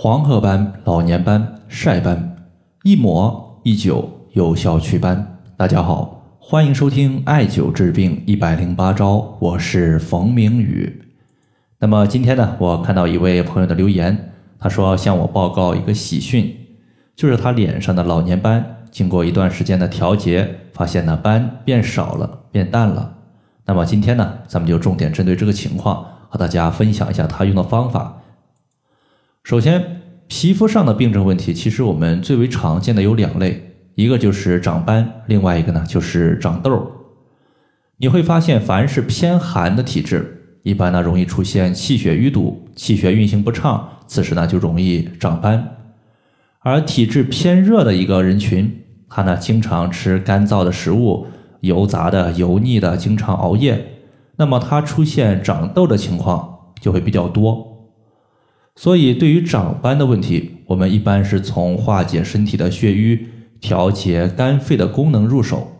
黄褐斑、老年斑、晒斑，一抹一灸有效祛斑。大家好，欢迎收听艾灸治病一百零八招，我是冯明宇。那么今天呢，我看到一位朋友的留言，他说向我报告一个喜讯，就是他脸上的老年斑经过一段时间的调节，发现呢斑变少了，变淡了。那么今天呢，咱们就重点针对这个情况，和大家分享一下他用的方法。首先，皮肤上的病症问题，其实我们最为常见的有两类，一个就是长斑，另外一个呢就是长痘。你会发现，凡是偏寒的体质，一般呢容易出现气血淤堵、气血运行不畅，此时呢就容易长斑。而体质偏热的一个人群，他呢经常吃干燥的食物、油炸的、油腻的，经常熬夜，那么他出现长痘的情况就会比较多。所以，对于长斑的问题，我们一般是从化解身体的血瘀、调节肝肺的功能入手。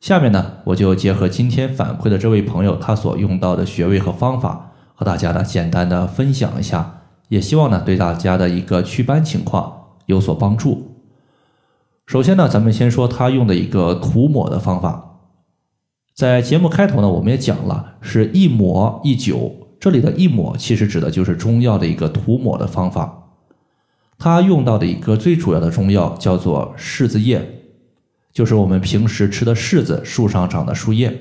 下面呢，我就结合今天反馈的这位朋友他所用到的穴位和方法，和大家呢简单的分享一下，也希望呢对大家的一个祛斑情况有所帮助。首先呢，咱们先说他用的一个涂抹的方法，在节目开头呢，我们也讲了，是一抹一灸。这里的一抹其实指的就是中药的一个涂抹的方法，它用到的一个最主要的中药叫做柿子叶，就是我们平时吃的柿子树上长的树叶。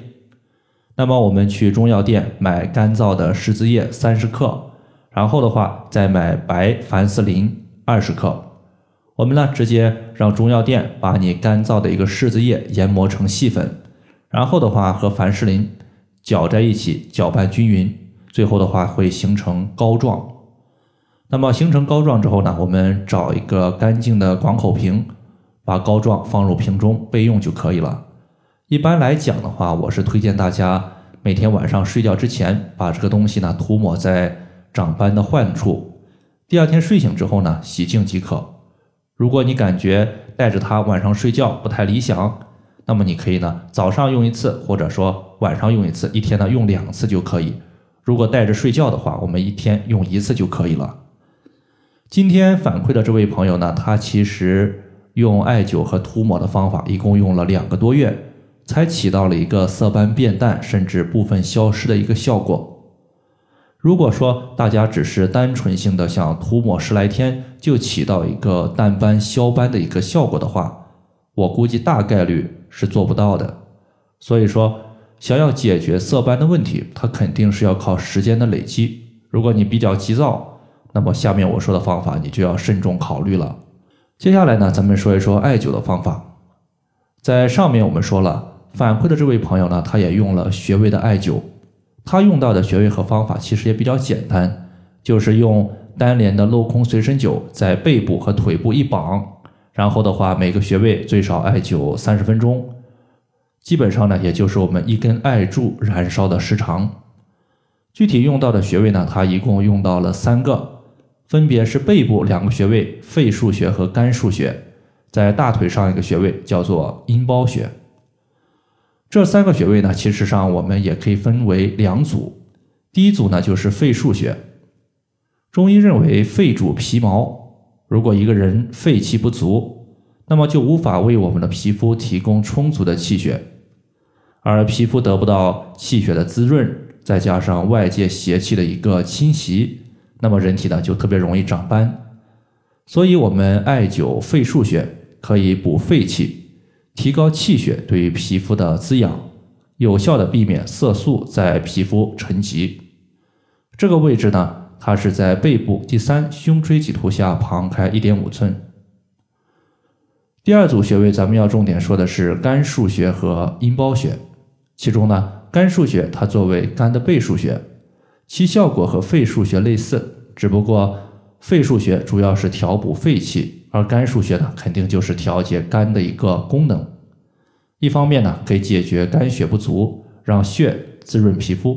那么我们去中药店买干燥的柿子叶三十克，然后的话再买白凡士林二十克，我们呢直接让中药店把你干燥的一个柿子叶研磨成细粉，然后的话和凡士林搅在一起，搅拌均匀。最后的话会形成膏状，那么形成膏状之后呢，我们找一个干净的广口瓶，把膏状放入瓶中备用就可以了。一般来讲的话，我是推荐大家每天晚上睡觉之前把这个东西呢涂抹在长斑的患处，第二天睡醒之后呢洗净即可。如果你感觉带着它晚上睡觉不太理想，那么你可以呢早上用一次，或者说晚上用一次，一天呢用两次就可以。如果带着睡觉的话，我们一天用一次就可以了。今天反馈的这位朋友呢，他其实用艾灸和涂抹的方法，一共用了两个多月，才起到了一个色斑变淡，甚至部分消失的一个效果。如果说大家只是单纯性的想涂抹十来天就起到一个淡斑消斑的一个效果的话，我估计大概率是做不到的。所以说。想要解决色斑的问题，它肯定是要靠时间的累积。如果你比较急躁，那么下面我说的方法你就要慎重考虑了。接下来呢，咱们说一说艾灸的方法。在上面我们说了，反馈的这位朋友呢，他也用了穴位的艾灸，他用到的穴位和方法其实也比较简单，就是用单联的镂空随身灸在背部和腿部一绑，然后的话每个穴位最少艾灸三十分钟。基本上呢，也就是我们一根艾柱燃烧的时长。具体用到的穴位呢，它一共用到了三个，分别是背部两个穴位肺腧穴和肝腧穴，在大腿上一个穴位叫做阴包穴。这三个穴位呢，其实上我们也可以分为两组。第一组呢，就是肺腧穴。中医认为肺主皮毛，如果一个人肺气不足，那么就无法为我们的皮肤提供充足的气血。而皮肤得不到气血的滋润，再加上外界邪气的一个侵袭，那么人体呢就特别容易长斑。所以，我们艾灸肺腧穴可以补肺气，提高气血对于皮肤的滋养，有效的避免色素在皮肤沉积。这个位置呢，它是在背部第三胸椎棘突下旁开一点五寸。第二组穴位，咱们要重点说的是肝腧穴和阴包穴。其中呢，肝腧穴它作为肝的背腧穴，其效果和肺腧穴类似，只不过肺腧穴主要是调补肺气，而肝腧穴呢，肯定就是调节肝的一个功能。一方面呢，可以解决肝血不足，让血滋润皮肤；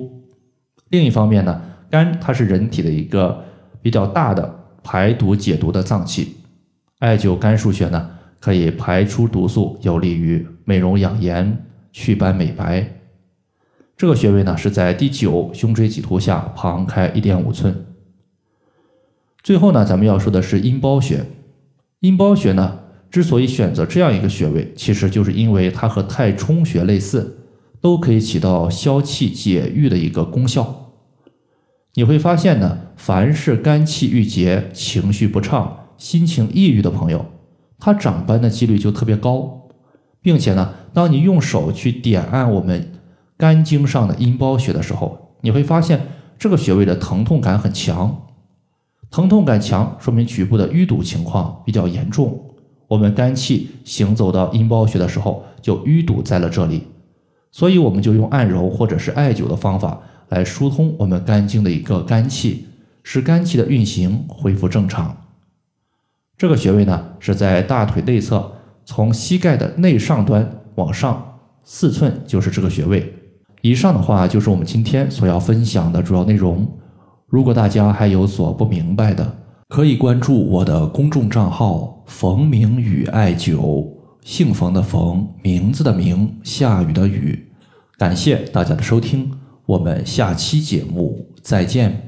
另一方面呢，肝它是人体的一个比较大的排毒解毒的脏器，艾灸肝腧穴呢，可以排出毒素，有利于美容养颜。祛斑美白，这个穴位呢是在第九胸椎棘突下旁开一点五寸。最后呢，咱们要说的是阴包穴。阴包穴呢，之所以选择这样一个穴位，其实就是因为它和太冲穴类似，都可以起到消气解郁的一个功效。你会发现呢，凡是肝气郁结、情绪不畅、心情抑郁的朋友，他长斑的几率就特别高，并且呢，当你用手去点按我们肝经上的阴包穴的时候，你会发现这个穴位的疼痛感很强。疼痛感强，说明局部的淤堵情况比较严重。我们肝气行走到阴包穴的时候，就淤堵在了这里，所以我们就用按揉或者是艾灸的方法来疏通我们肝经的一个肝气，使肝气的运行恢复正常。这个穴位呢是在大腿内侧，从膝盖的内上端往上四寸就是这个穴位。以上的话就是我们今天所要分享的主要内容。如果大家还有所不明白的，可以关注我的公众账号“冯明宇艾灸”，姓冯的冯，名字的名，下雨的雨。感谢大家的收听，我们下期节目再见。